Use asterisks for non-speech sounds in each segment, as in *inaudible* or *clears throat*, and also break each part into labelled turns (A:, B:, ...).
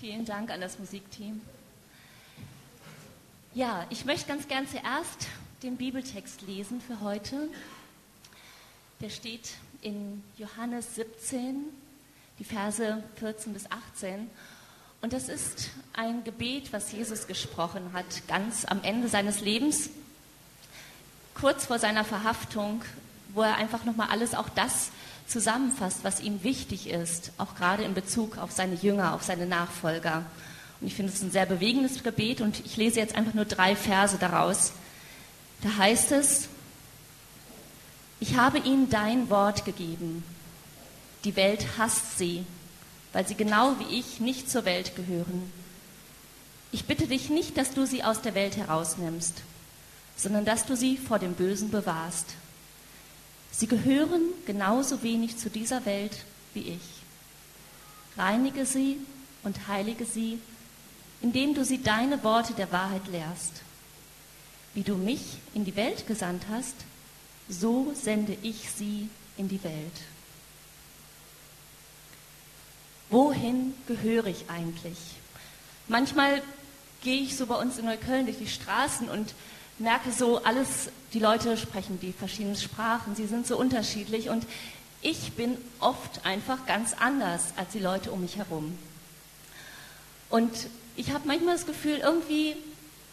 A: Vielen Dank an das Musikteam. Ja, ich möchte ganz gern zuerst den Bibeltext lesen für heute. Der steht in Johannes 17, die Verse 14 bis 18. Und das ist ein Gebet, was Jesus gesprochen hat, ganz am Ende seines Lebens, kurz vor seiner Verhaftung, wo er einfach nochmal alles, auch das zusammenfasst, was ihm wichtig ist, auch gerade in Bezug auf seine Jünger, auf seine Nachfolger. Und ich finde es ein sehr bewegendes Gebet und ich lese jetzt einfach nur drei Verse daraus. Da heißt es, ich habe ihnen dein Wort gegeben. Die Welt hasst sie, weil sie genau wie ich nicht zur Welt gehören. Ich bitte dich nicht, dass du sie aus der Welt herausnimmst, sondern dass du sie vor dem Bösen bewahrst. Sie gehören genauso wenig zu dieser Welt wie ich. Reinige sie und heilige sie, indem du sie deine Worte der Wahrheit lehrst. Wie du mich in die Welt gesandt hast, so sende ich sie in die Welt. Wohin gehöre ich eigentlich? Manchmal gehe ich so bei uns in Neukölln durch die Straßen und merke so, alles, die Leute sprechen die verschiedenen Sprachen, sie sind so unterschiedlich und ich bin oft einfach ganz anders als die Leute um mich herum. Und ich habe manchmal das Gefühl, irgendwie,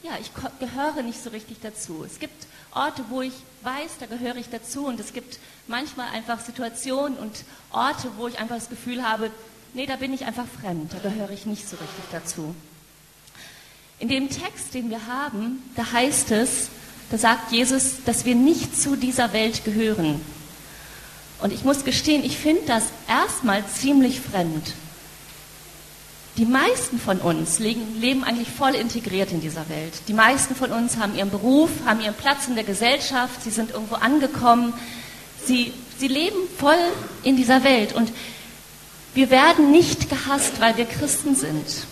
A: ja, ich gehöre nicht so richtig dazu. Es gibt Orte, wo ich weiß, da gehöre ich dazu und es gibt manchmal einfach Situationen und Orte, wo ich einfach das Gefühl habe, nee, da bin ich einfach fremd, da gehöre ich nicht so richtig dazu. In dem Text, den wir haben, da heißt es, da sagt Jesus, dass wir nicht zu dieser Welt gehören. Und ich muss gestehen, ich finde das erstmal ziemlich fremd. Die meisten von uns leben, eigentlich voll integriert in dieser Welt. Die meisten von uns haben ihren Beruf, haben ihren Platz in der Gesellschaft, sie sind irgendwo angekommen, sie, sie leben voll in dieser Welt. Und wir werden nicht gehasst, weil wir Christen sind.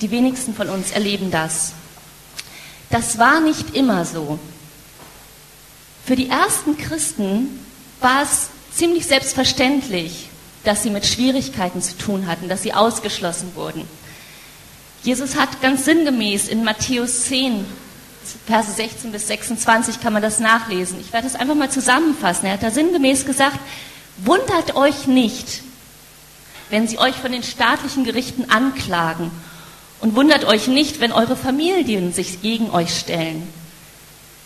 A: Die wenigsten von uns erleben das. Das war nicht immer so. Für die ersten Christen war es ziemlich selbstverständlich, dass sie mit Schwierigkeiten zu tun hatten, dass sie ausgeschlossen wurden. Jesus hat ganz sinngemäß in Matthäus 10, Verse 16 bis 26 kann man das nachlesen. Ich werde es einfach mal zusammenfassen. Er hat da sinngemäß gesagt, wundert euch nicht, wenn sie euch von den staatlichen Gerichten anklagen und wundert euch nicht, wenn eure Familien sich gegen euch stellen.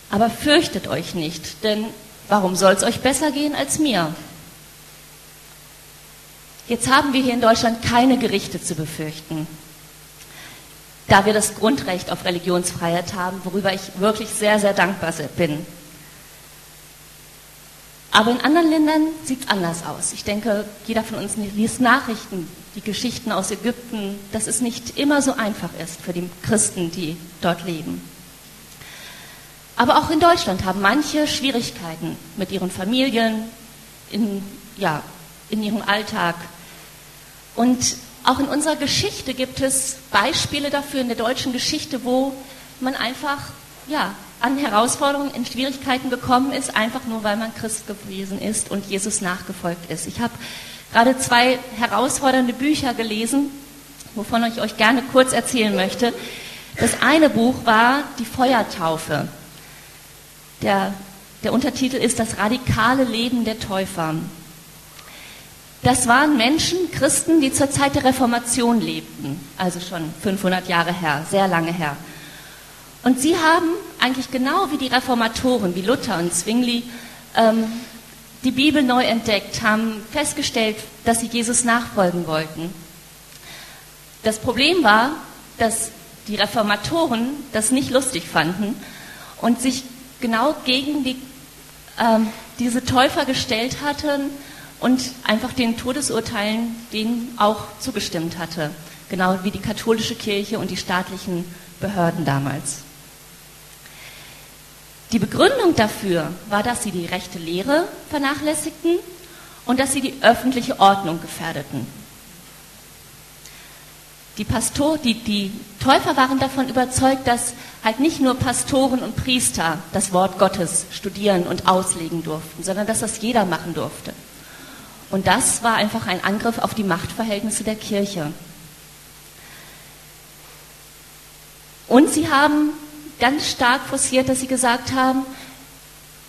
A: Aber fürchtet euch nicht, denn warum soll es euch besser gehen als mir? Jetzt haben wir hier in Deutschland keine Gerichte zu befürchten, da wir das Grundrecht auf Religionsfreiheit haben, worüber ich wirklich sehr, sehr dankbar bin. Aber in anderen Ländern sieht es anders aus. Ich denke, jeder von uns liest Nachrichten, die Geschichten aus Ägypten, dass es nicht immer so einfach ist für die Christen, die dort leben. Aber auch in Deutschland haben manche Schwierigkeiten mit ihren Familien, in, ja, in ihrem Alltag. Und auch in unserer Geschichte gibt es Beispiele dafür in der deutschen Geschichte, wo man einfach ja, an Herausforderungen, in Schwierigkeiten gekommen ist, einfach nur weil man Christ gewesen ist und Jesus nachgefolgt ist. Ich habe gerade zwei herausfordernde Bücher gelesen, wovon ich euch gerne kurz erzählen möchte. Das eine Buch war Die Feuertaufe. Der, der Untertitel ist Das radikale Leben der Täufer. Das waren Menschen, Christen, die zur Zeit der Reformation lebten, also schon 500 Jahre her, sehr lange her. Und sie haben eigentlich genau wie die Reformatoren, wie Luther und Zwingli, ähm, die Bibel neu entdeckt, haben festgestellt, dass sie Jesus nachfolgen wollten. Das Problem war, dass die Reformatoren das nicht lustig fanden und sich genau gegen die, ähm, diese Täufer gestellt hatten und einfach den Todesurteilen denen auch zugestimmt hatte, genau wie die katholische Kirche und die staatlichen Behörden damals. Die Begründung dafür war, dass sie die rechte Lehre vernachlässigten und dass sie die öffentliche Ordnung gefährdeten. Die, Pastor, die, die Täufer waren davon überzeugt, dass halt nicht nur Pastoren und Priester das Wort Gottes studieren und auslegen durften, sondern dass das jeder machen durfte. Und das war einfach ein Angriff auf die Machtverhältnisse der Kirche. Und sie haben ganz stark forciert, dass sie gesagt haben,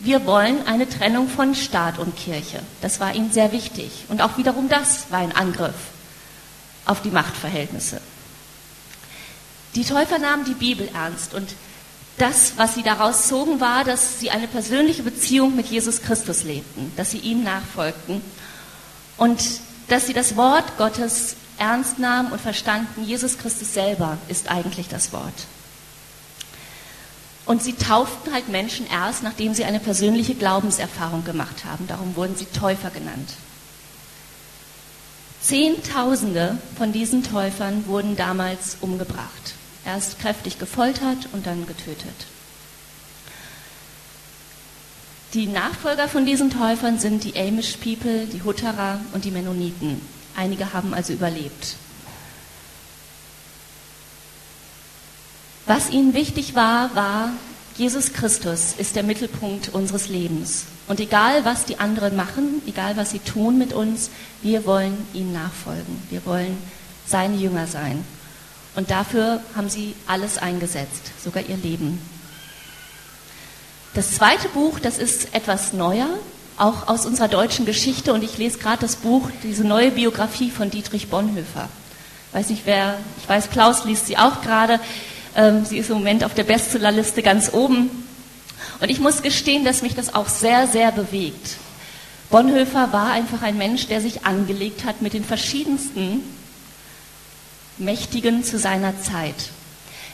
A: wir wollen eine Trennung von Staat und Kirche. Das war ihnen sehr wichtig. Und auch wiederum das war ein Angriff auf die Machtverhältnisse. Die Täufer nahmen die Bibel ernst und das, was sie daraus zogen, war, dass sie eine persönliche Beziehung mit Jesus Christus lebten, dass sie ihm nachfolgten und dass sie das Wort Gottes ernst nahmen und verstanden, Jesus Christus selber ist eigentlich das Wort. Und sie tauften halt Menschen erst, nachdem sie eine persönliche Glaubenserfahrung gemacht haben. Darum wurden sie Täufer genannt. Zehntausende von diesen Täufern wurden damals umgebracht. Erst kräftig gefoltert und dann getötet. Die Nachfolger von diesen Täufern sind die Amish People, die Hutterer und die Mennoniten. Einige haben also überlebt. Was ihnen wichtig war, war, Jesus Christus ist der Mittelpunkt unseres Lebens. Und egal, was die anderen machen, egal, was sie tun mit uns, wir wollen ihm nachfolgen. Wir wollen seine Jünger sein. Und dafür haben sie alles eingesetzt, sogar ihr Leben. Das zweite Buch, das ist etwas neuer, auch aus unserer deutschen Geschichte. Und ich lese gerade das Buch, diese neue Biografie von Dietrich Bonhoeffer. Weiß nicht, wer, ich weiß, Klaus liest sie auch gerade. Ähm, sie ist im Moment auf der Bestsellerliste ganz oben. Und ich muss gestehen, dass mich das auch sehr, sehr bewegt. Bonhoeffer war einfach ein Mensch, der sich angelegt hat mit den verschiedensten Mächtigen zu seiner Zeit.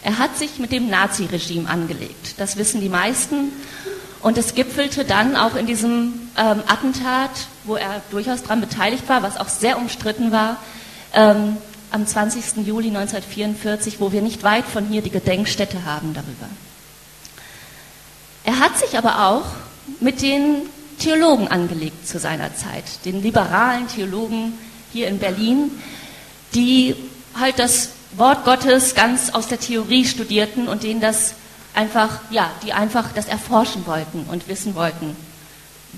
A: Er hat sich mit dem Naziregime angelegt. Das wissen die meisten. Und es gipfelte dann auch in diesem ähm, Attentat, wo er durchaus daran beteiligt war, was auch sehr umstritten war, ähm, am 20. Juli 1944, wo wir nicht weit von hier die Gedenkstätte haben darüber. Er hat sich aber auch mit den Theologen angelegt zu seiner Zeit, den liberalen Theologen hier in Berlin, die halt das Wort Gottes ganz aus der Theorie studierten und denen das einfach, ja, die einfach das erforschen wollten und wissen wollten,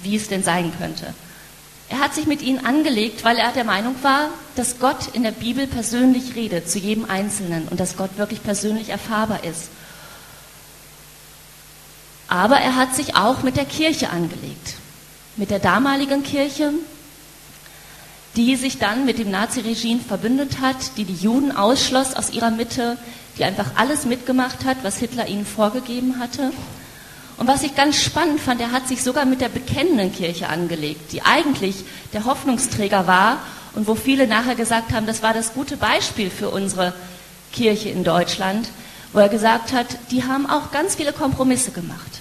A: wie es denn sein könnte. Er hat sich mit ihnen angelegt, weil er der Meinung war, dass Gott in der Bibel persönlich redet zu jedem Einzelnen und dass Gott wirklich persönlich erfahrbar ist. Aber er hat sich auch mit der Kirche angelegt, mit der damaligen Kirche, die sich dann mit dem Naziregime verbündet hat, die die Juden ausschloss aus ihrer Mitte, die einfach alles mitgemacht hat, was Hitler ihnen vorgegeben hatte. Und was ich ganz spannend fand, er hat sich sogar mit der bekennenden Kirche angelegt, die eigentlich der Hoffnungsträger war und wo viele nachher gesagt haben, das war das gute Beispiel für unsere Kirche in Deutschland, wo er gesagt hat, die haben auch ganz viele Kompromisse gemacht.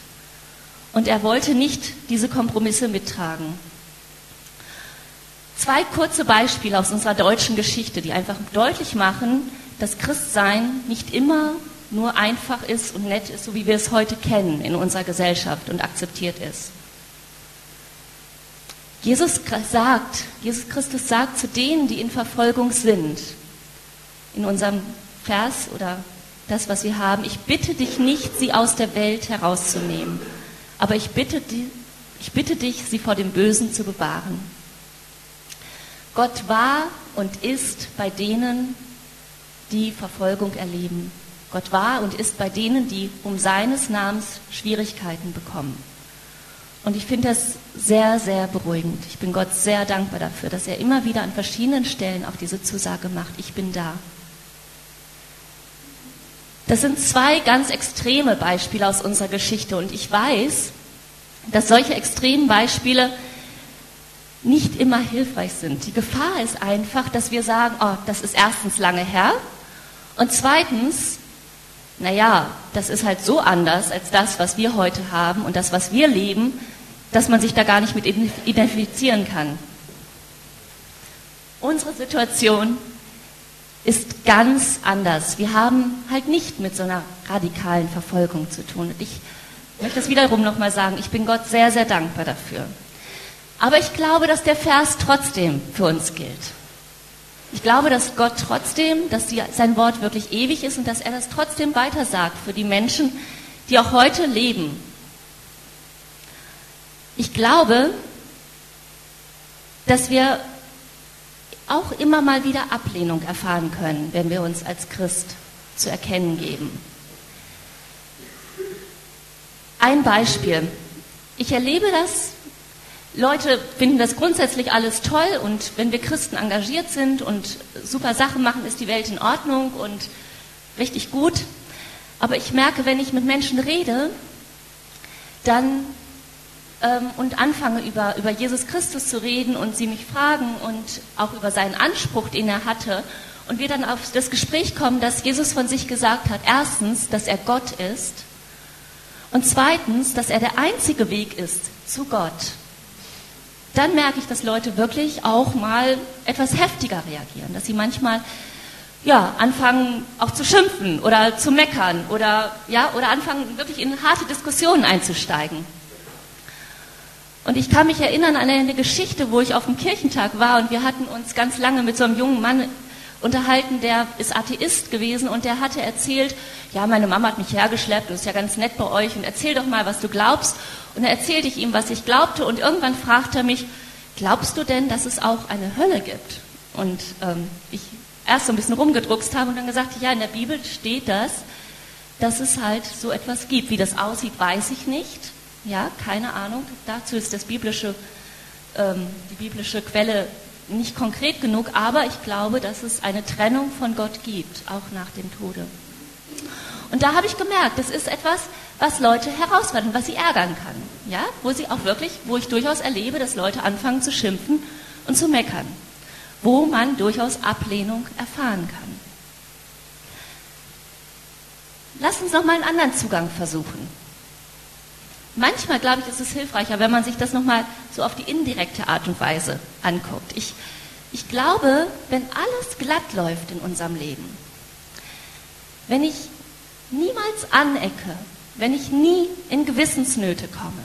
A: Und er wollte nicht diese Kompromisse mittragen. Zwei kurze Beispiele aus unserer deutschen Geschichte, die einfach deutlich machen, dass Christsein nicht immer nur einfach ist und nett ist, so wie wir es heute kennen in unserer Gesellschaft und akzeptiert ist. Jesus sagt, Jesus Christus sagt zu denen, die in Verfolgung sind, in unserem Vers oder das, was wir haben, ich bitte dich nicht, sie aus der Welt herauszunehmen, aber ich bitte, ich bitte dich, sie vor dem Bösen zu bewahren. Gott war und ist bei denen, die Verfolgung erleben. Gott war und ist bei denen, die um seines Namens Schwierigkeiten bekommen. Und ich finde das sehr, sehr beruhigend. Ich bin Gott sehr dankbar dafür, dass er immer wieder an verschiedenen Stellen auch diese Zusage macht, ich bin da. Das sind zwei ganz extreme Beispiele aus unserer Geschichte und ich weiß, dass solche extremen Beispiele nicht immer hilfreich sind. Die Gefahr ist einfach, dass wir sagen, oh, das ist erstens lange her und zweitens, naja, das ist halt so anders als das, was wir heute haben und das, was wir leben, dass man sich da gar nicht mit identifizieren kann. Unsere Situation ist ganz anders. Wir haben halt nicht mit so einer radikalen Verfolgung zu tun. Und ich möchte das wiederum nochmal sagen, ich bin Gott sehr, sehr dankbar dafür. Aber ich glaube, dass der Vers trotzdem für uns gilt. Ich glaube, dass Gott trotzdem, dass die, sein Wort wirklich ewig ist und dass er das trotzdem weitersagt für die Menschen, die auch heute leben. Ich glaube, dass wir auch immer mal wieder Ablehnung erfahren können, wenn wir uns als Christ zu erkennen geben. Ein Beispiel. Ich erlebe das Leute finden das grundsätzlich alles toll und wenn wir Christen engagiert sind und super Sachen machen, ist die Welt in Ordnung und richtig gut. Aber ich merke, wenn ich mit Menschen rede, dann ähm, und anfange über, über Jesus Christus zu reden und sie mich fragen und auch über seinen Anspruch, den er hatte, und wir dann auf das Gespräch kommen, dass Jesus von sich gesagt hat, erstens, dass er Gott ist und zweitens, dass er der einzige Weg ist zu Gott, dann merke ich, dass Leute wirklich auch mal etwas heftiger reagieren, dass sie manchmal ja, anfangen auch zu schimpfen oder zu meckern oder, ja, oder anfangen wirklich in harte Diskussionen einzusteigen. Und ich kann mich erinnern an eine Geschichte, wo ich auf dem Kirchentag war und wir hatten uns ganz lange mit so einem jungen Mann unterhalten, der ist Atheist gewesen und der hatte erzählt, ja, meine Mama hat mich hergeschleppt und ist ja ganz nett bei euch und erzähl doch mal, was du glaubst. Und dann erzählte ich ihm, was ich glaubte und irgendwann fragte er mich, glaubst du denn, dass es auch eine Hölle gibt? Und ähm, ich erst so ein bisschen rumgedruckst habe und dann gesagt, ja, in der Bibel steht das, dass es halt so etwas gibt. Wie das aussieht, weiß ich nicht. Ja, keine Ahnung. Dazu ist das biblische, ähm, die biblische Quelle nicht konkret genug, aber ich glaube, dass es eine Trennung von Gott gibt, auch nach dem Tode. Und da habe ich gemerkt, das ist etwas, was Leute herausfordern, was sie ärgern kann. Ja, wo sie auch wirklich, wo ich durchaus erlebe, dass Leute anfangen zu schimpfen und zu meckern wo man durchaus Ablehnung erfahren kann. Lass uns noch mal einen anderen Zugang versuchen. Manchmal, glaube ich, ist es hilfreicher, wenn man sich das noch mal so auf die indirekte Art und Weise anguckt. Ich, ich glaube, wenn alles glatt läuft in unserem Leben, wenn ich niemals anecke, wenn ich nie in Gewissensnöte komme,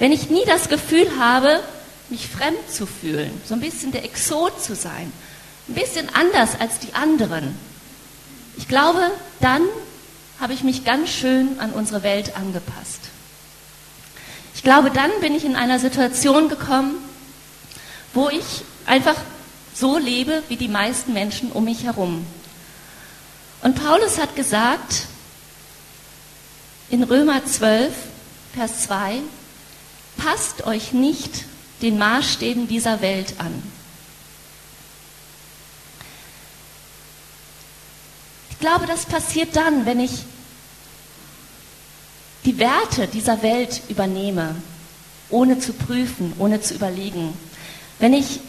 A: wenn ich nie das Gefühl habe, mich fremd zu fühlen, so ein bisschen der Exot zu sein, ein bisschen anders als die anderen. Ich glaube, dann habe ich mich ganz schön an unsere Welt angepasst. Ich glaube, dann bin ich in einer Situation gekommen, wo ich einfach so lebe wie die meisten Menschen um mich herum. Und Paulus hat gesagt in Römer 12, Vers 2, passt euch nicht den Maßstäben dieser Welt an. Ich glaube, das passiert dann, wenn ich die Werte dieser Welt übernehme, ohne zu prüfen, ohne zu überlegen. Wenn ich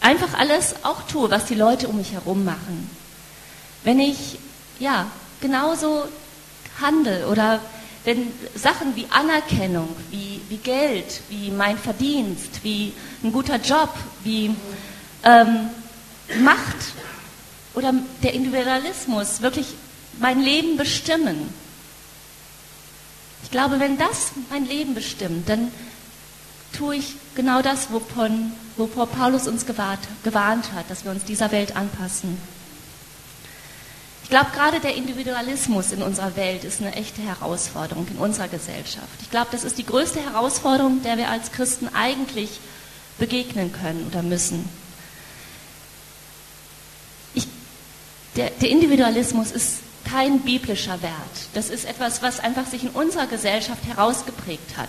A: einfach alles auch tue, was die Leute um mich herum machen. Wenn ich ja genauso handle oder wenn Sachen wie Anerkennung, wie, wie Geld, wie mein Verdienst, wie ein guter Job, wie ähm, Macht oder der Individualismus wirklich mein Leben bestimmen. Ich glaube, wenn das mein Leben bestimmt, dann tue ich genau das, wovon, wovor Paulus uns gewarnt, gewarnt hat, dass wir uns dieser Welt anpassen. Ich glaube, gerade der Individualismus in unserer Welt ist eine echte Herausforderung in unserer Gesellschaft. Ich glaube, das ist die größte Herausforderung, der wir als Christen eigentlich begegnen können oder müssen. Ich, der, der Individualismus ist kein biblischer Wert. Das ist etwas, was einfach sich in unserer Gesellschaft herausgeprägt hat.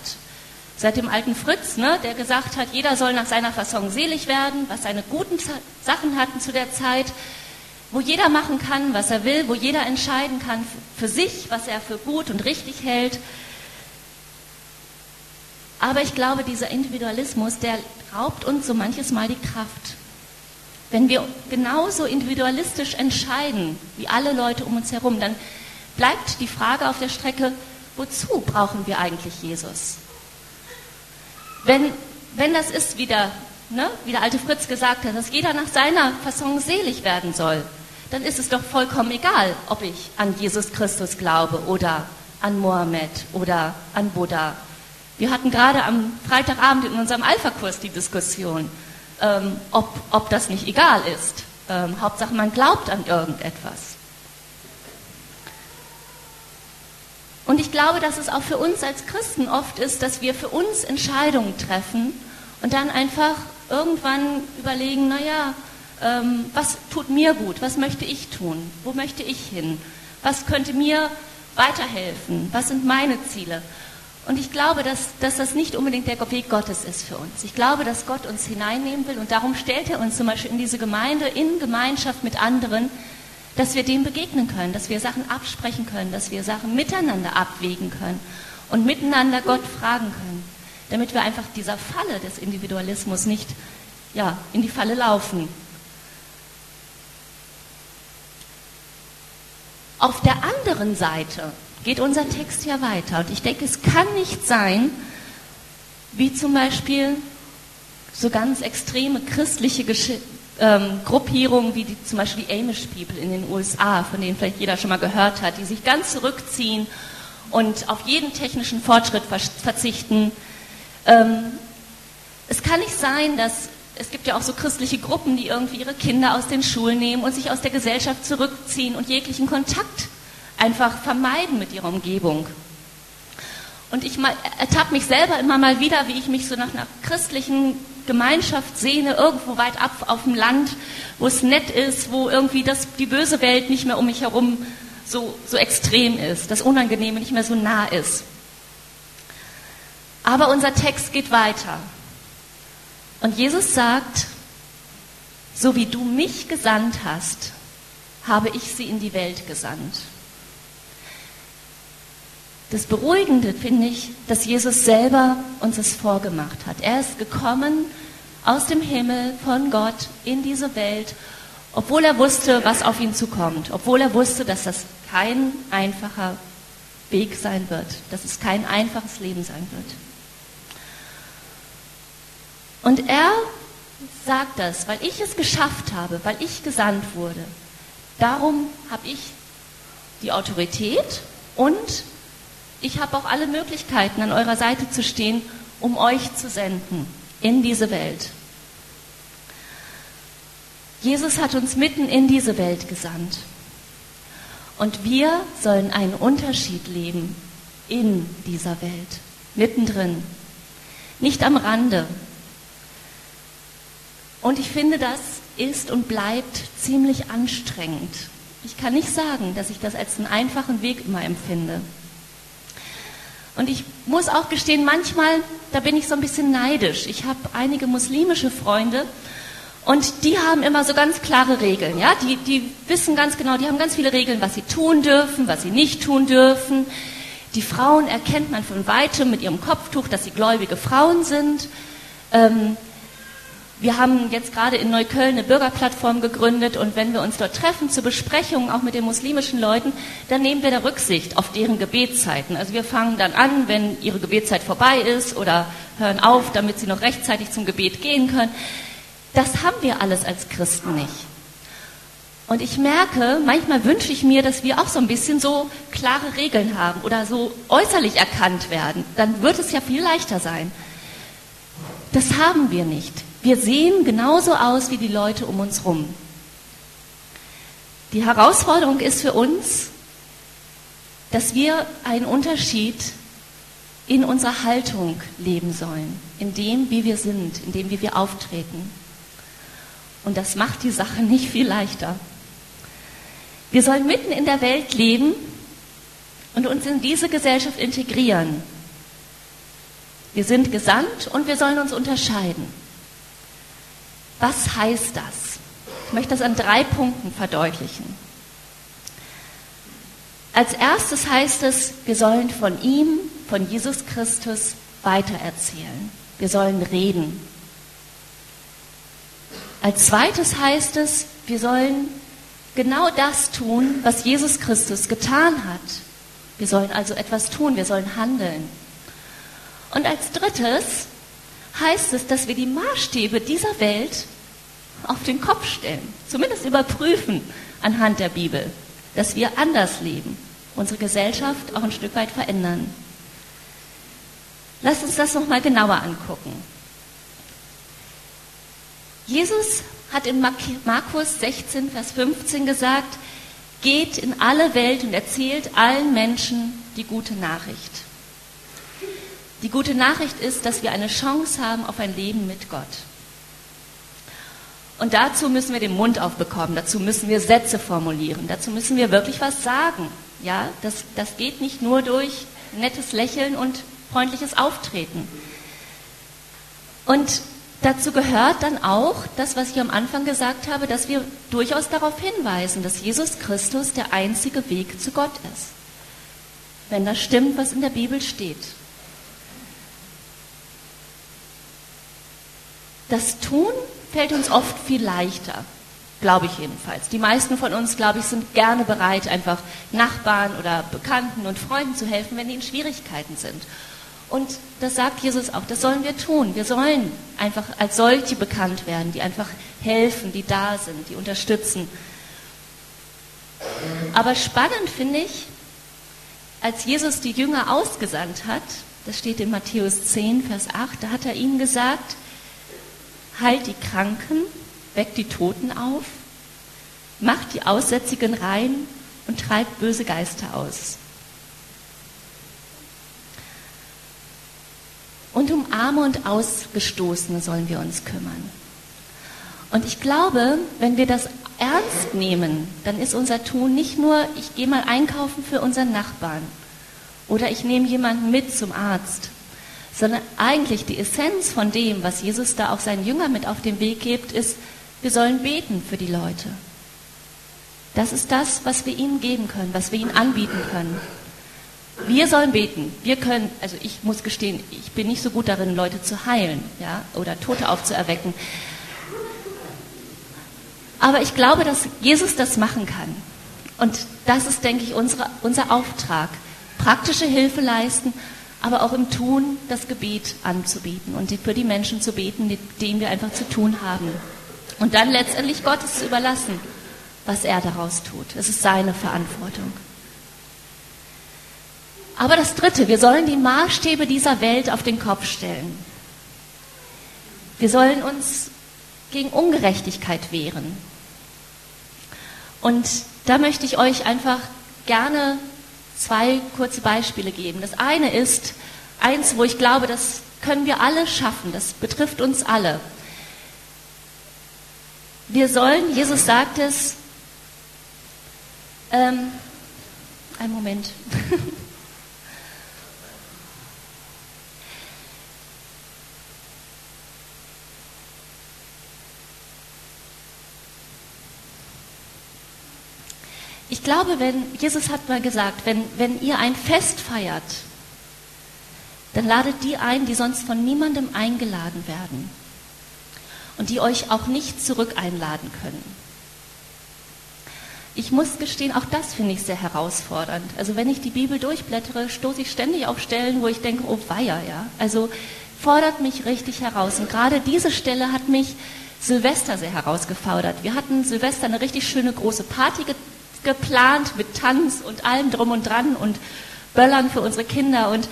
A: Seit dem alten Fritz, ne, der gesagt hat, jeder soll nach seiner Fassung selig werden, was seine guten Sachen hatten zu der Zeit, wo jeder machen kann, was er will, wo jeder entscheiden kann für sich, was er für gut und richtig hält. Aber ich glaube, dieser Individualismus, der raubt uns so manches Mal die Kraft. Wenn wir genauso individualistisch entscheiden, wie alle Leute um uns herum, dann bleibt die Frage auf der Strecke, wozu brauchen wir eigentlich Jesus? Wenn, wenn das ist, wie der, ne, wie der alte Fritz gesagt hat, dass jeder nach seiner Fassung selig werden soll, dann ist es doch vollkommen egal, ob ich an Jesus Christus glaube oder an Mohammed oder an Buddha. Wir hatten gerade am Freitagabend in unserem Alpha-Kurs die Diskussion, ähm, ob, ob das nicht egal ist. Ähm, Hauptsache, man glaubt an irgendetwas. Und ich glaube, dass es auch für uns als Christen oft ist, dass wir für uns Entscheidungen treffen und dann einfach irgendwann überlegen, naja, ähm, was tut mir gut, was möchte ich tun, wo möchte ich hin, was könnte mir weiterhelfen, was sind meine Ziele. Und ich glaube, dass, dass das nicht unbedingt der Weg Gottes ist für uns. Ich glaube, dass Gott uns hineinnehmen will und darum stellt er uns zum Beispiel in diese Gemeinde, in Gemeinschaft mit anderen, dass wir dem begegnen können, dass wir Sachen absprechen können, dass wir Sachen miteinander abwägen können und miteinander Gott fragen können, damit wir einfach dieser Falle des Individualismus nicht ja, in die Falle laufen. Auf der anderen Seite geht unser Text ja weiter. Und ich denke, es kann nicht sein, wie zum Beispiel so ganz extreme christliche Gesch ähm, Gruppierungen wie die, zum Beispiel die Amish People in den USA, von denen vielleicht jeder schon mal gehört hat, die sich ganz zurückziehen und auf jeden technischen Fortschritt verzichten. Ähm, es kann nicht sein, dass es gibt ja auch so christliche Gruppen, die irgendwie ihre Kinder aus den Schulen nehmen und sich aus der Gesellschaft zurückziehen und jeglichen Kontakt einfach vermeiden mit ihrer Umgebung. Und ich ertappe mich selber immer mal wieder, wie ich mich so nach einer christlichen Gemeinschaft sehne, irgendwo weit ab auf dem Land, wo es nett ist, wo irgendwie das, die böse Welt nicht mehr um mich herum so, so extrem ist, das Unangenehme nicht mehr so nah ist. Aber unser Text geht weiter. Und Jesus sagt, so wie du mich gesandt hast, habe ich sie in die Welt gesandt. Das Beruhigende finde ich, dass Jesus selber uns es vorgemacht hat. Er ist gekommen aus dem Himmel von Gott in diese Welt, obwohl er wusste, was auf ihn zukommt, obwohl er wusste, dass das kein einfacher Weg sein wird, dass es kein einfaches Leben sein wird. Und er sagt das, weil ich es geschafft habe, weil ich gesandt wurde. Darum habe ich die Autorität und ich habe auch alle Möglichkeiten, an eurer Seite zu stehen, um euch zu senden in diese Welt. Jesus hat uns mitten in diese Welt gesandt. Und wir sollen einen Unterschied leben in dieser Welt, mittendrin, nicht am Rande. Und ich finde, das ist und bleibt ziemlich anstrengend. Ich kann nicht sagen, dass ich das als einen einfachen Weg immer empfinde. Und ich muss auch gestehen, manchmal, da bin ich so ein bisschen neidisch. Ich habe einige muslimische Freunde und die haben immer so ganz klare Regeln. Ja? Die, die wissen ganz genau, die haben ganz viele Regeln, was sie tun dürfen, was sie nicht tun dürfen. Die Frauen erkennt man von weitem mit ihrem Kopftuch, dass sie gläubige Frauen sind. Ähm, wir haben jetzt gerade in Neukölln eine Bürgerplattform gegründet und wenn wir uns dort treffen zur Besprechung, auch mit den muslimischen Leuten, dann nehmen wir da Rücksicht auf deren Gebetszeiten. Also wir fangen dann an, wenn ihre Gebetszeit vorbei ist oder hören auf, damit sie noch rechtzeitig zum Gebet gehen können. Das haben wir alles als Christen nicht. Und ich merke, manchmal wünsche ich mir, dass wir auch so ein bisschen so klare Regeln haben oder so äußerlich erkannt werden. Dann wird es ja viel leichter sein. Das haben wir nicht. Wir sehen genauso aus wie die Leute um uns herum. Die Herausforderung ist für uns, dass wir einen Unterschied in unserer Haltung leben sollen, in dem, wie wir sind, in dem, wie wir auftreten. Und das macht die Sache *laughs* nicht viel leichter. Wir sollen mitten in der Welt leben und uns in diese Gesellschaft integrieren. Wir sind gesandt und wir sollen uns unterscheiden. Was heißt das? Ich möchte das an drei Punkten verdeutlichen. Als erstes heißt es, wir sollen von ihm, von Jesus Christus, weitererzählen. Wir sollen reden. Als zweites heißt es, wir sollen genau das tun, was Jesus Christus getan hat. Wir sollen also etwas tun, wir sollen handeln. Und als drittes heißt es, dass wir die Maßstäbe dieser Welt auf den Kopf stellen, zumindest überprüfen anhand der Bibel, dass wir anders leben, unsere Gesellschaft auch ein Stück weit verändern. Lass uns das nochmal genauer angucken. Jesus hat in Markus 16, Vers 15 gesagt, geht in alle Welt und erzählt allen Menschen die gute Nachricht. Die gute Nachricht ist, dass wir eine Chance haben auf ein Leben mit Gott. Und dazu müssen wir den Mund aufbekommen, dazu müssen wir Sätze formulieren, dazu müssen wir wirklich was sagen. Ja, das, das geht nicht nur durch nettes Lächeln und freundliches Auftreten. Und dazu gehört dann auch das, was ich am Anfang gesagt habe, dass wir durchaus darauf hinweisen, dass Jesus Christus der einzige Weg zu Gott ist. Wenn das stimmt, was in der Bibel steht. Das Tun fällt uns oft viel leichter, glaube ich jedenfalls. Die meisten von uns, glaube ich, sind gerne bereit, einfach Nachbarn oder Bekannten und Freunden zu helfen, wenn die in Schwierigkeiten sind. Und das sagt Jesus auch, das sollen wir tun. Wir sollen einfach als solche bekannt werden, die einfach helfen, die da sind, die unterstützen. Aber spannend finde ich, als Jesus die Jünger ausgesandt hat, das steht in Matthäus 10, Vers 8, da hat er ihnen gesagt, heilt die Kranken, weckt die Toten auf, macht die Aussätzigen rein und treibt böse Geister aus. Und um Arme und Ausgestoßene sollen wir uns kümmern. Und ich glaube, wenn wir das ernst nehmen, dann ist unser Tun nicht nur, ich gehe mal einkaufen für unseren Nachbarn oder ich nehme jemanden mit zum Arzt, sondern eigentlich die Essenz von dem, was Jesus da auch seinen Jüngern mit auf den Weg gibt, ist, wir sollen beten für die Leute. Das ist das, was wir ihnen geben können, was wir ihnen anbieten können. Wir sollen beten. Wir können, also ich muss gestehen, ich bin nicht so gut darin, Leute zu heilen, ja, oder Tote aufzuerwecken. Aber ich glaube, dass Jesus das machen kann. Und das ist, denke ich, unsere, unser Auftrag. Praktische Hilfe leisten, aber auch im Tun das Gebet anzubieten und für die Menschen zu beten, mit denen wir einfach zu tun haben. Und dann letztendlich Gottes zu überlassen, was er daraus tut. Es ist seine Verantwortung. Aber das Dritte, wir sollen die Maßstäbe dieser Welt auf den Kopf stellen. Wir sollen uns gegen Ungerechtigkeit wehren. Und da möchte ich euch einfach gerne zwei kurze Beispiele geben. Das eine ist eins, wo ich glaube, das können wir alle schaffen, das betrifft uns alle. Wir sollen, Jesus sagt es, ähm, einen Moment. *laughs* Ich glaube, wenn, Jesus hat mal gesagt, wenn, wenn ihr ein Fest feiert, dann ladet die ein, die sonst von niemandem eingeladen werden und die euch auch nicht zurück einladen können. Ich muss gestehen, auch das finde ich sehr herausfordernd. Also wenn ich die Bibel durchblättere, stoße ich ständig auf Stellen, wo ich denke, oh weia, ja. Also fordert mich richtig heraus. Und gerade diese Stelle hat mich Silvester sehr herausgefordert. Wir hatten Silvester eine richtig schöne große Party geplant mit Tanz und allem drum und dran und Böllern für unsere Kinder und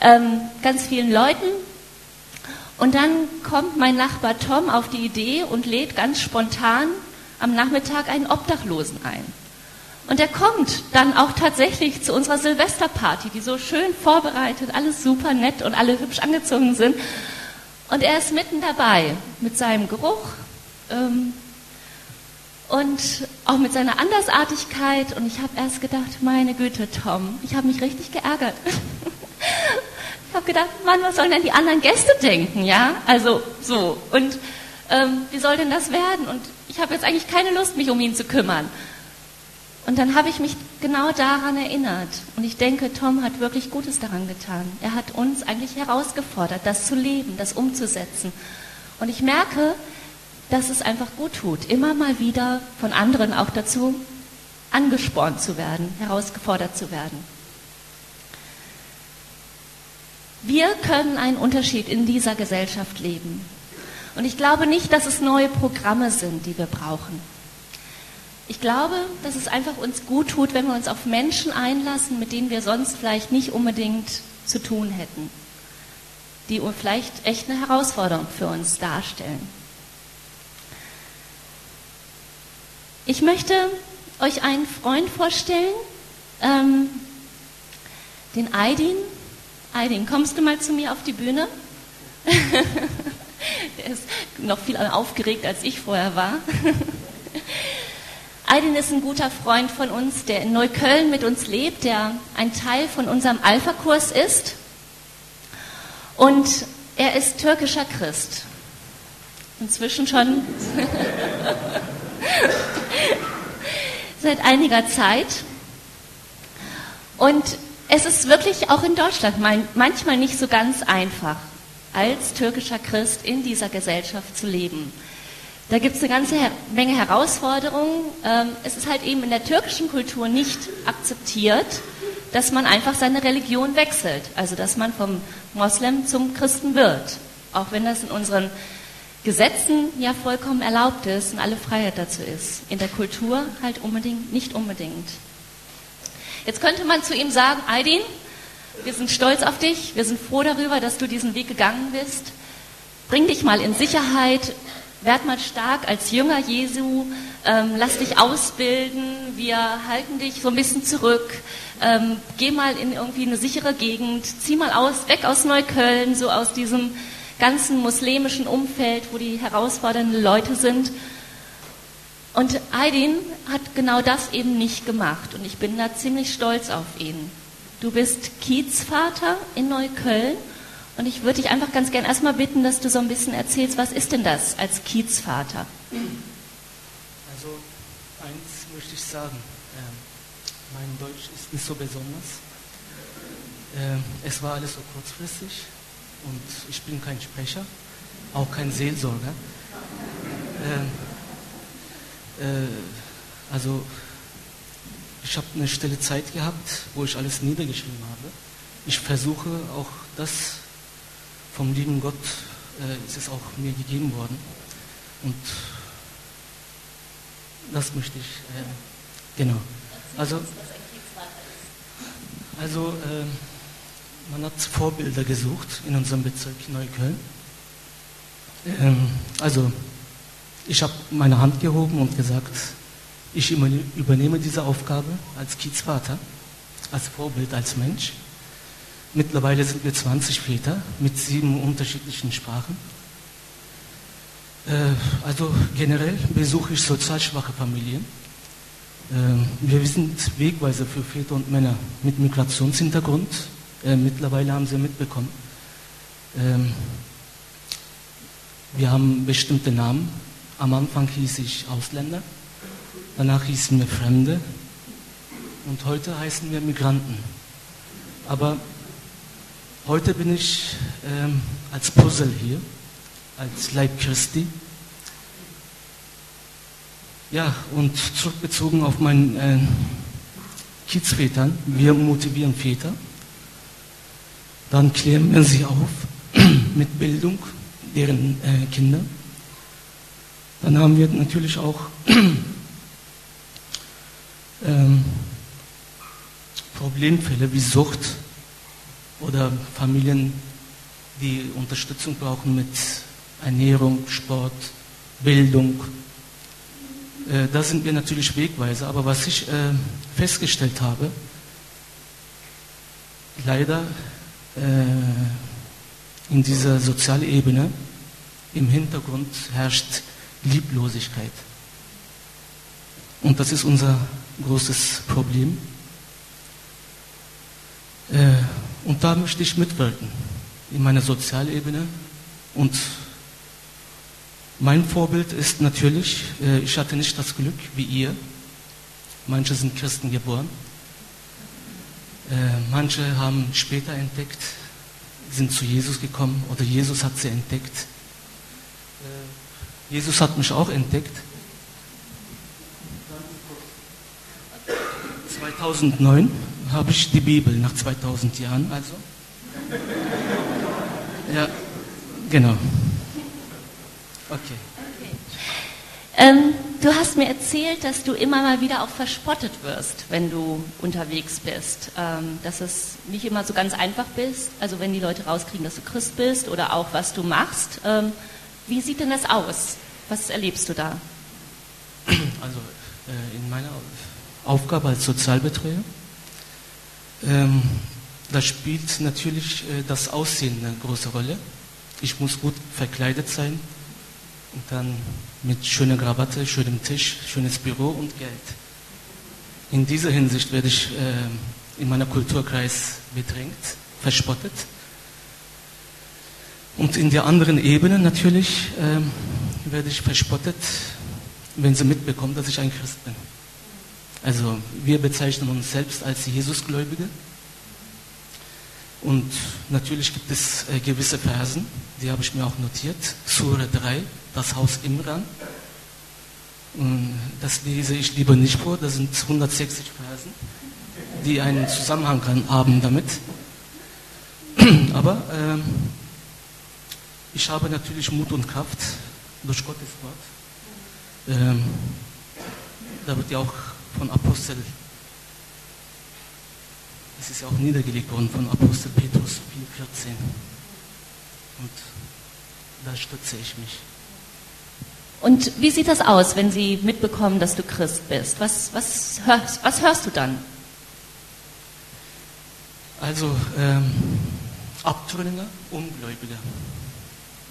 A: ähm, ganz vielen Leuten. Und dann kommt mein Nachbar Tom auf die Idee und lädt ganz spontan am Nachmittag einen Obdachlosen ein. Und er kommt dann auch tatsächlich zu unserer Silvesterparty, die so schön vorbereitet, alles super nett und alle hübsch angezogen sind. Und er ist mitten dabei mit seinem Geruch, ähm, und auch mit seiner Andersartigkeit. Und ich habe erst gedacht, meine Güte, Tom, ich habe mich richtig geärgert. *laughs* ich habe gedacht, Mann, was sollen denn die anderen Gäste denken, ja? Also so. Und ähm, wie soll denn das werden? Und ich habe jetzt eigentlich keine Lust, mich um ihn zu kümmern. Und dann habe ich mich genau daran erinnert. Und ich denke, Tom hat wirklich Gutes daran getan. Er hat uns eigentlich herausgefordert, das zu leben, das umzusetzen. Und ich merke, dass es einfach gut tut, immer mal wieder von anderen auch dazu angespornt zu werden, herausgefordert zu werden. Wir können einen Unterschied in dieser Gesellschaft leben. Und ich glaube nicht, dass es neue Programme sind, die wir brauchen. Ich glaube, dass es einfach uns gut tut, wenn wir uns auf Menschen einlassen, mit denen wir sonst vielleicht nicht unbedingt zu tun hätten, die vielleicht echt eine Herausforderung für uns darstellen. Ich möchte euch einen Freund vorstellen, ähm, den Aydin. Aydin, kommst du mal zu mir auf die Bühne? *laughs* Der ist noch viel aufgeregt, als ich vorher war. *laughs* Aydin ist ein guter Freund von uns, der in Neukölln mit uns lebt, der ein Teil von unserem Alpha-Kurs ist. Und er ist türkischer Christ. Inzwischen schon *laughs* seit einiger Zeit. Und es ist wirklich auch in Deutschland manchmal nicht so ganz einfach, als türkischer Christ in dieser Gesellschaft zu leben. Da gibt es eine ganze Menge Herausforderungen. Ähm, es ist halt eben in der türkischen Kultur nicht akzeptiert, dass man einfach seine Religion wechselt, also dass man vom Moslem zum Christen wird, auch wenn das in unseren Gesetzen ja vollkommen erlaubt ist und alle Freiheit dazu ist. In der Kultur halt unbedingt, nicht unbedingt. Jetzt könnte man zu ihm sagen, Aydin, wir sind stolz auf dich, wir sind froh darüber, dass du diesen Weg gegangen bist. Bring dich mal in Sicherheit, werd mal stark als Jünger Jesu, ähm, lass dich ausbilden, wir halten dich so ein bisschen zurück, ähm, geh mal in irgendwie eine sichere Gegend, zieh mal aus, weg aus Neukölln, so aus diesem ganzen muslimischen Umfeld, wo die herausfordernden Leute sind. Und Aydin hat genau das eben nicht gemacht und ich bin da ziemlich stolz auf ihn. Du bist Kiezvater in Neukölln und ich würde dich einfach ganz gern erstmal bitten, dass du so ein bisschen erzählst, was ist denn das als Kiezvater?
B: Also eins möchte ich sagen, äh, mein Deutsch ist nicht so besonders. Äh, es war alles so kurzfristig und ich bin kein Sprecher, auch kein Seelsorger. Äh, äh, also ich habe eine stille Zeit gehabt, wo ich alles niedergeschrieben habe. Ich versuche auch das vom lieben Gott äh, ist es auch mir gegeben worden. Und das möchte ich, äh, genau. Also, also äh, man hat Vorbilder gesucht in unserem Bezirk Neukölln. Ähm, also ich habe meine Hand gehoben und gesagt, ich übernehme diese Aufgabe als Kiezvater, als Vorbild, als Mensch. Mittlerweile sind wir 20 Väter mit sieben unterschiedlichen Sprachen. Äh, also generell besuche ich sozial schwache Familien. Äh, wir sind Wegweiser für Väter und Männer mit Migrationshintergrund, äh, mittlerweile haben Sie mitbekommen. Ähm, wir haben bestimmte Namen. Am Anfang hieß ich Ausländer, danach hießen wir Fremde und heute heißen wir Migranten. Aber heute bin ich ähm, als Puzzle hier, als Leib Christi. Ja, und zurückbezogen auf meinen äh, Kiezvätern, wir motivieren Väter dann klären wir sie auf *clears throat* mit Bildung deren äh, Kinder. Dann haben wir natürlich auch *clears throat* ähm, Problemfälle wie Sucht oder Familien, die Unterstützung brauchen mit Ernährung, Sport, Bildung. Äh, da sind wir natürlich Wegweiser. Aber was ich äh, festgestellt habe, leider in dieser sozialen Ebene im Hintergrund herrscht Lieblosigkeit. Und das ist unser großes Problem. Äh, und da möchte ich mitwirken, in meiner Sozialebene. Und mein Vorbild ist natürlich, äh, ich hatte nicht das Glück wie ihr. Manche sind Christen geboren. Äh, manche haben später entdeckt, sind zu Jesus gekommen oder Jesus hat sie entdeckt. Äh, Jesus hat mich auch entdeckt. 2009 habe ich die Bibel nach 2000 Jahren, also. Ja, genau.
A: Okay. Ähm, Du hast mir erzählt, dass du immer mal wieder auch verspottet wirst, wenn du unterwegs bist. Ähm, dass es nicht immer so ganz einfach bist, also wenn die Leute rauskriegen, dass du Christ bist oder auch was du machst. Ähm, wie sieht denn das aus? Was erlebst du da?
B: Also äh, in meiner Aufgabe als Sozialbetreuer, ähm, da spielt natürlich äh, das Aussehen eine große Rolle. Ich muss gut verkleidet sein und dann mit schöner Krawatte, schönem Tisch, schönes Büro und Geld. In dieser Hinsicht werde ich äh, in meinem Kulturkreis bedrängt, verspottet. Und in der anderen Ebene natürlich ähm, werde ich verspottet, wenn sie mitbekommen, dass ich ein Christ bin. Also wir bezeichnen uns selbst als Jesusgläubige. Und natürlich gibt es äh, gewisse Versen, die habe ich mir auch notiert. Sura 3, das Haus Imran. Das lese ich lieber nicht vor, das sind 160 Versen, die einen Zusammenhang haben damit. *clears throat* Aber ähm, ich habe natürlich Mut und Kraft durch Gottes Wort. Ähm, da wird ja auch von Apostel, es ist ja auch niedergelegt worden von Apostel Petrus 4,14. Und da stütze ich mich.
A: Und wie sieht das aus, wenn Sie mitbekommen, dass du Christ bist? Was, was, hörst, was hörst du dann?
B: Also, ähm, Abtrünniger, Ungläubiger.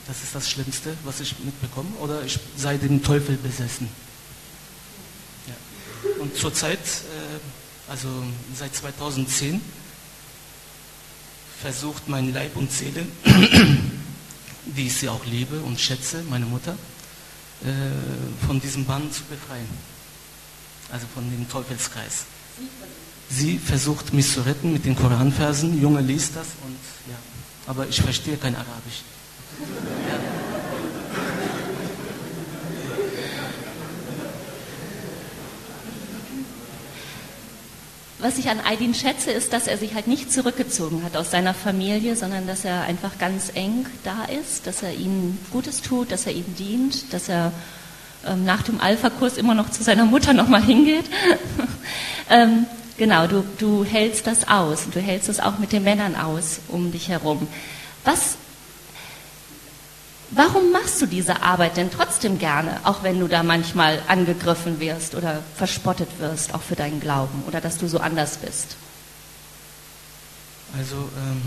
B: Das ist das Schlimmste, was ich mitbekomme. Oder ich sei dem Teufel besessen. Ja. Und zurzeit, äh, also seit 2010, versucht mein Leib und Seele, *clears throat* die ich sie auch liebe und schätze, meine Mutter, äh, von diesem Bann zu befreien. Also von dem Teufelskreis. Sie versucht mich zu retten mit den Koranversen. Junge liest das und ja, aber ich verstehe kein Arabisch.
A: Was ich an Aydin schätze, ist, dass er sich halt nicht zurückgezogen hat aus seiner Familie, sondern dass er einfach ganz eng da ist, dass er ihnen Gutes tut, dass er ihnen dient, dass er ähm, nach dem Alpha-Kurs immer noch zu seiner Mutter nochmal hingeht. *laughs* ähm, genau, du, du hältst das aus und du hältst es auch mit den Männern aus um dich herum. Was Warum machst du diese Arbeit denn trotzdem gerne, auch wenn du da manchmal angegriffen wirst oder verspottet wirst, auch für deinen Glauben oder dass du so anders bist?
B: Also ähm,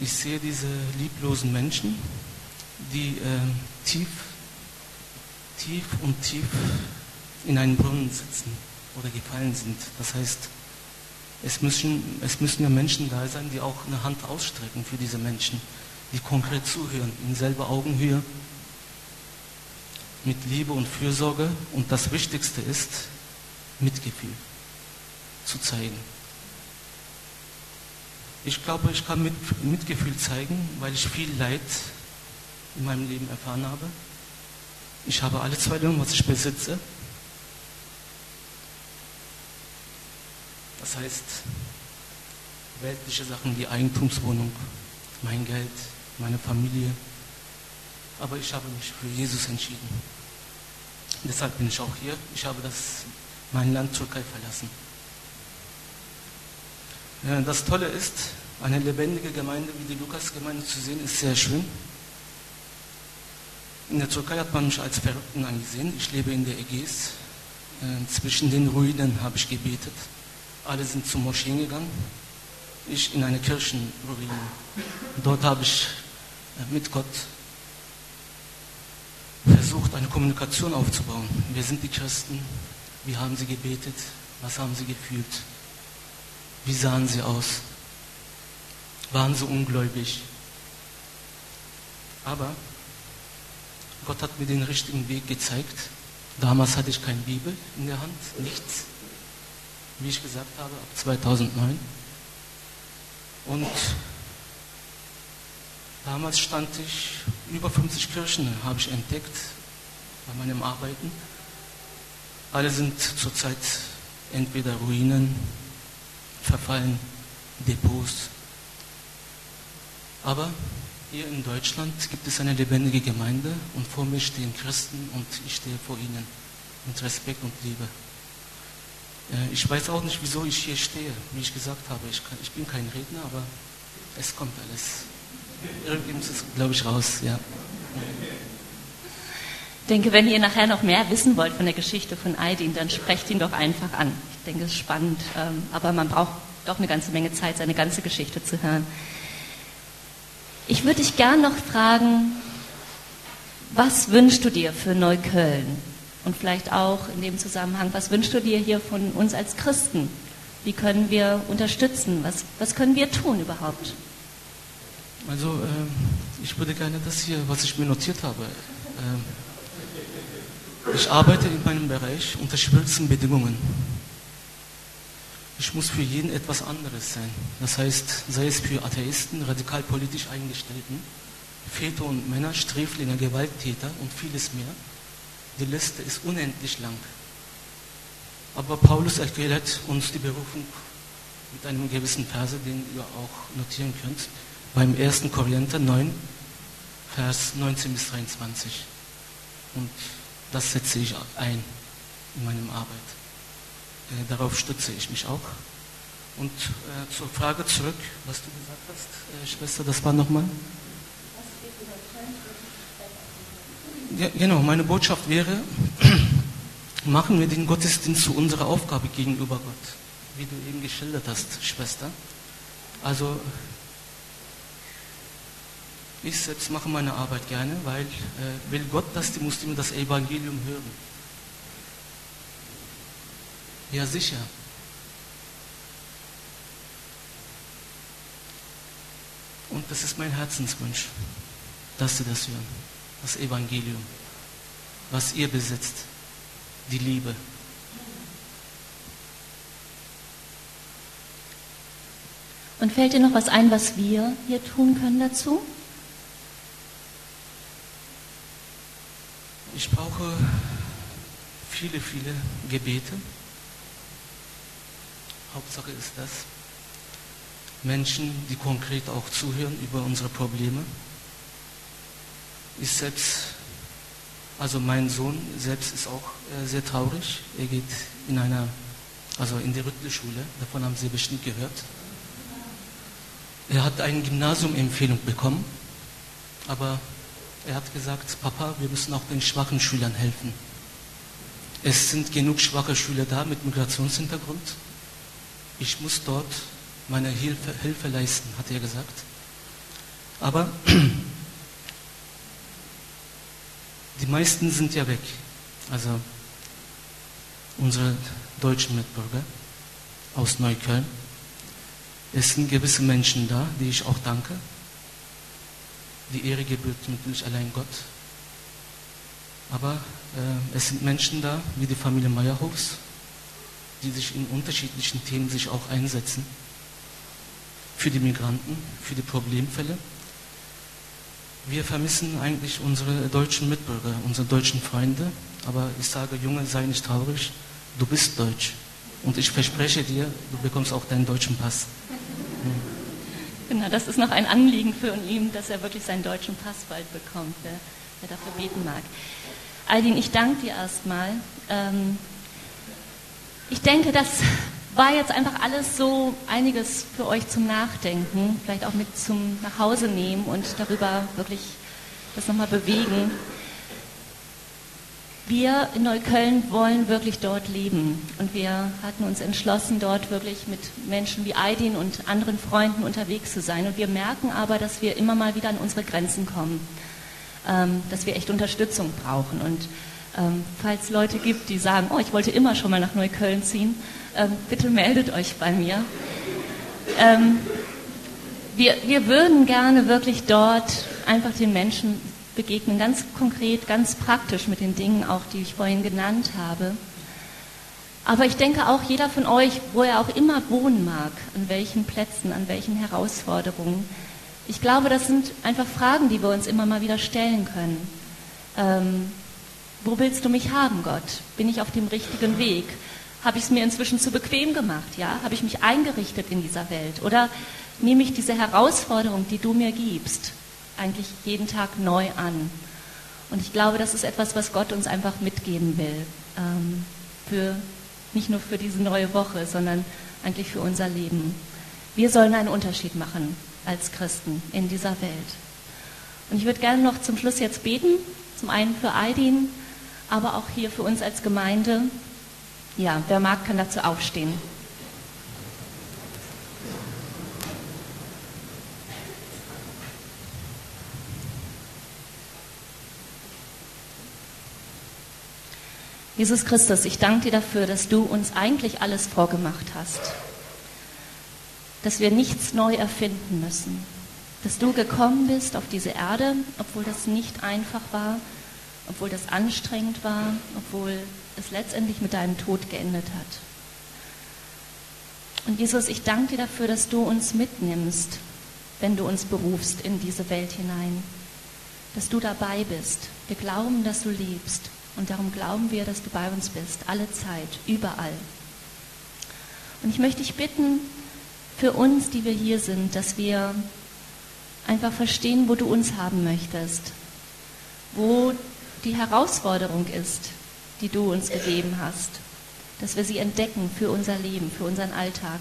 B: ich sehe diese lieblosen Menschen, die ähm, tief, tief und tief in einen Brunnen sitzen oder gefallen sind. Das heißt, es müssen, es müssen ja Menschen da sein, die auch eine Hand ausstrecken für diese Menschen die konkret zuhören, in selber Augenhöhe, mit Liebe und Fürsorge und das Wichtigste ist, Mitgefühl zu zeigen. Ich glaube, ich kann mit, Mitgefühl zeigen, weil ich viel Leid in meinem Leben erfahren habe. Ich habe alle zwei Dinge, was ich besitze. Das heißt, weltliche Sachen wie Eigentumswohnung, mein Geld, meine Familie. Aber ich habe mich für Jesus entschieden. Deshalb bin ich auch hier. Ich habe das, mein Land Türkei verlassen. Das Tolle ist, eine lebendige Gemeinde wie die Lukas-Gemeinde zu sehen, ist sehr schön. In der Türkei hat man mich als Verrückten angesehen. Ich lebe in der Ägäis. Äh, zwischen den Ruinen habe ich gebetet. Alle sind zum Moscheen gegangen. Ich in eine Kirchenruine. Dort habe ich mit Gott versucht, eine Kommunikation aufzubauen. Wir sind die Christen, wie haben sie gebetet, was haben sie gefühlt, wie sahen sie aus, waren sie ungläubig. Aber Gott hat mir den richtigen Weg gezeigt. Damals hatte ich keine Bibel in der Hand, nichts, wie ich gesagt habe, ab 2009. Und Damals stand ich, über 50 Kirchen habe ich entdeckt bei meinem Arbeiten. Alle sind zurzeit entweder Ruinen, verfallen, Depots. Aber hier in Deutschland gibt es eine lebendige Gemeinde und vor mir stehen Christen und ich stehe vor ihnen mit Respekt und Liebe. Äh, ich weiß auch nicht, wieso ich hier stehe. Wie ich gesagt habe, ich, kann, ich bin kein Redner, aber es kommt alles. Irgendwie muss es, glaube ich, raus, ja.
A: Ich denke, wenn ihr nachher noch mehr wissen wollt von der Geschichte von Aydin, dann sprecht ihn doch einfach an. Ich denke, es ist spannend, ähm, aber man braucht doch eine ganze Menge Zeit, seine ganze Geschichte zu hören. Ich würde dich gern noch fragen, was wünschst du dir für Neukölln? Und vielleicht auch in dem Zusammenhang, was wünschst du dir hier von uns als Christen? Wie können wir unterstützen? Was, was können wir tun überhaupt?
B: Also äh, ich würde gerne das hier, was ich mir notiert habe. Äh, ich arbeite in meinem Bereich unter schwierigsten Bedingungen. Ich muss für jeden etwas anderes sein. Das heißt, sei es für Atheisten, radikal politisch Eingestellten, Väter und Männer, Sträflinge, Gewalttäter und vieles mehr. Die Liste ist unendlich lang. Aber Paulus erklärt uns die Berufung mit einem gewissen Verse, den ihr auch notieren könnt, beim 1. Korinther 9, Vers 19 bis 23. Und das setze ich ein in meinem Arbeit. Äh, darauf stütze ich mich auch. Und äh, zur Frage zurück, was du gesagt hast, äh, Schwester, das war nochmal? Ja, genau, meine Botschaft wäre, *clears throat* machen wir den Gottesdienst zu unserer Aufgabe gegenüber Gott, wie du eben geschildert hast, Schwester. Also ich selbst mache meine Arbeit gerne, weil äh, will Gott, dass die Muslime das Evangelium hören. Ja, sicher. Und das ist mein Herzenswunsch, dass sie das hören. Das Evangelium, was ihr besitzt, die Liebe.
A: Und fällt dir noch was ein, was wir hier tun können dazu?
B: Ich brauche viele, viele Gebete. Hauptsache ist das. Menschen, die konkret auch zuhören über unsere Probleme. Ich selbst, also mein Sohn selbst ist auch äh, sehr traurig. Er geht in einer, also in die Rüttelschule, davon haben Sie bestimmt gehört. Er hat eine Gymnasiumempfehlung bekommen, aber er hat gesagt, Papa, wir müssen auch den schwachen Schülern helfen. Es sind genug schwache Schüler da mit Migrationshintergrund. Ich muss dort meine Hilfe, Hilfe leisten, hat er gesagt. Aber *clears throat* die meisten sind ja weg. Also unsere deutschen Mitbürger aus Neukölln. Es sind gewisse Menschen da, die ich auch danke, die Ehre gebührt natürlich allein Gott. Aber äh, es sind Menschen da, wie die Familie Meyerhofs, die sich in unterschiedlichen Themen sich auch einsetzen. Für die Migranten, für die Problemfälle. Wir vermissen eigentlich unsere deutschen Mitbürger, unsere deutschen Freunde. Aber ich sage, Junge, sei nicht traurig, du bist deutsch. Und ich verspreche dir, du bekommst auch deinen deutschen Pass.
A: Genau, das ist noch ein Anliegen für ihn, dass er wirklich seinen deutschen Pass bald bekommt, wer, wer dafür beten mag. Aldin, ich danke dir erstmal. Ähm, ich denke, das war jetzt einfach alles so einiges für euch zum Nachdenken, vielleicht auch mit zum Nachhause nehmen und darüber wirklich das nochmal bewegen. Wir in Neukölln wollen wirklich dort leben und wir hatten uns entschlossen, dort wirklich mit Menschen wie Aydin und anderen Freunden unterwegs zu sein. Und wir merken aber, dass wir immer mal wieder an unsere Grenzen kommen, ähm, dass wir echt Unterstützung brauchen. Und ähm, falls Leute gibt, die sagen, oh, ich wollte immer schon mal nach Neukölln ziehen, ähm, bitte meldet euch bei mir. Ähm, wir, wir würden gerne wirklich dort einfach den Menschen begegnen, ganz konkret, ganz praktisch mit den Dingen auch, die ich vorhin genannt habe. Aber ich denke auch, jeder von euch, wo er auch immer wohnen mag, an welchen Plätzen, an welchen Herausforderungen, ich glaube, das sind einfach Fragen, die wir uns immer mal wieder stellen können. Ähm, wo willst du mich haben, Gott? Bin ich auf dem richtigen Weg? Habe ich es mir inzwischen zu bequem gemacht? Ja? Habe ich mich eingerichtet in dieser Welt? Oder nehme ich diese Herausforderung, die du mir gibst, eigentlich jeden Tag neu an. Und ich glaube, das ist etwas, was Gott uns einfach mitgeben will. Ähm, für, nicht nur für diese neue Woche, sondern eigentlich für unser Leben. Wir sollen einen Unterschied machen als Christen in dieser Welt. Und ich würde gerne noch zum Schluss jetzt beten. Zum einen für Aidin, aber auch hier für uns als Gemeinde. Ja, wer mag, kann dazu aufstehen. Jesus Christus, ich danke dir dafür, dass du uns eigentlich alles vorgemacht hast, dass wir nichts neu erfinden müssen, dass du gekommen bist auf diese Erde, obwohl das nicht einfach war, obwohl das anstrengend war, obwohl es letztendlich mit deinem Tod geendet hat. Und Jesus, ich danke dir dafür, dass du uns mitnimmst, wenn du uns berufst in diese Welt hinein, dass du dabei bist. Wir glauben, dass du lebst und darum glauben wir, dass du bei uns bist, alle Zeit, überall. Und ich möchte dich bitten, für uns, die wir hier sind, dass wir einfach verstehen, wo du uns haben möchtest, wo die Herausforderung ist, die du uns gegeben hast, dass wir sie entdecken für unser Leben, für unseren Alltag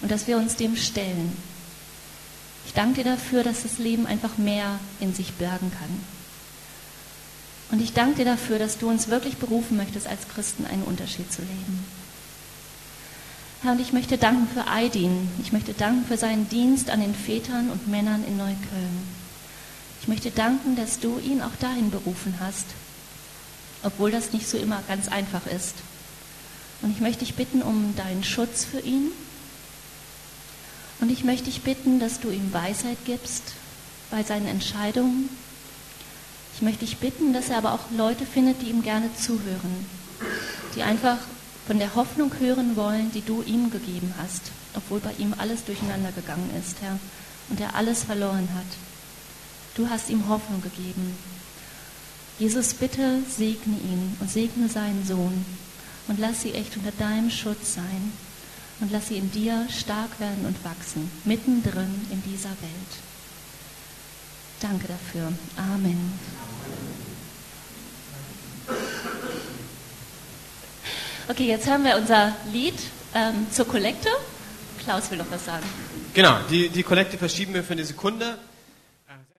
A: und dass wir uns dem stellen. Ich danke dir dafür, dass das Leben einfach mehr in sich bergen kann. Und ich danke dir dafür, dass du uns wirklich berufen möchtest, als Christen einen Unterschied zu leben. Herr, und ich möchte danken für Aidin. Ich möchte danken für seinen Dienst an den Vätern und Männern in Neukölln. Ich möchte danken, dass du ihn auch dahin berufen hast, obwohl das nicht so immer ganz einfach ist. Und ich möchte dich bitten um deinen Schutz für ihn. Und ich möchte dich bitten, dass du ihm Weisheit gibst bei seinen Entscheidungen. Ich möchte dich bitten, dass er aber auch Leute findet, die ihm gerne zuhören, die einfach von der Hoffnung hören wollen, die du ihm gegeben hast, obwohl bei ihm alles durcheinander gegangen ist, Herr, und er alles verloren hat. Du hast ihm Hoffnung gegeben. Jesus, bitte segne ihn und segne seinen Sohn und lass sie echt unter deinem Schutz sein und lass sie in dir stark werden und wachsen, mittendrin in dieser Welt. Danke dafür. Amen. Okay, jetzt haben wir unser Lied ähm, zur Kollekte. Klaus will noch was sagen.
C: Genau, die, die Kollekte verschieben wir für eine Sekunde.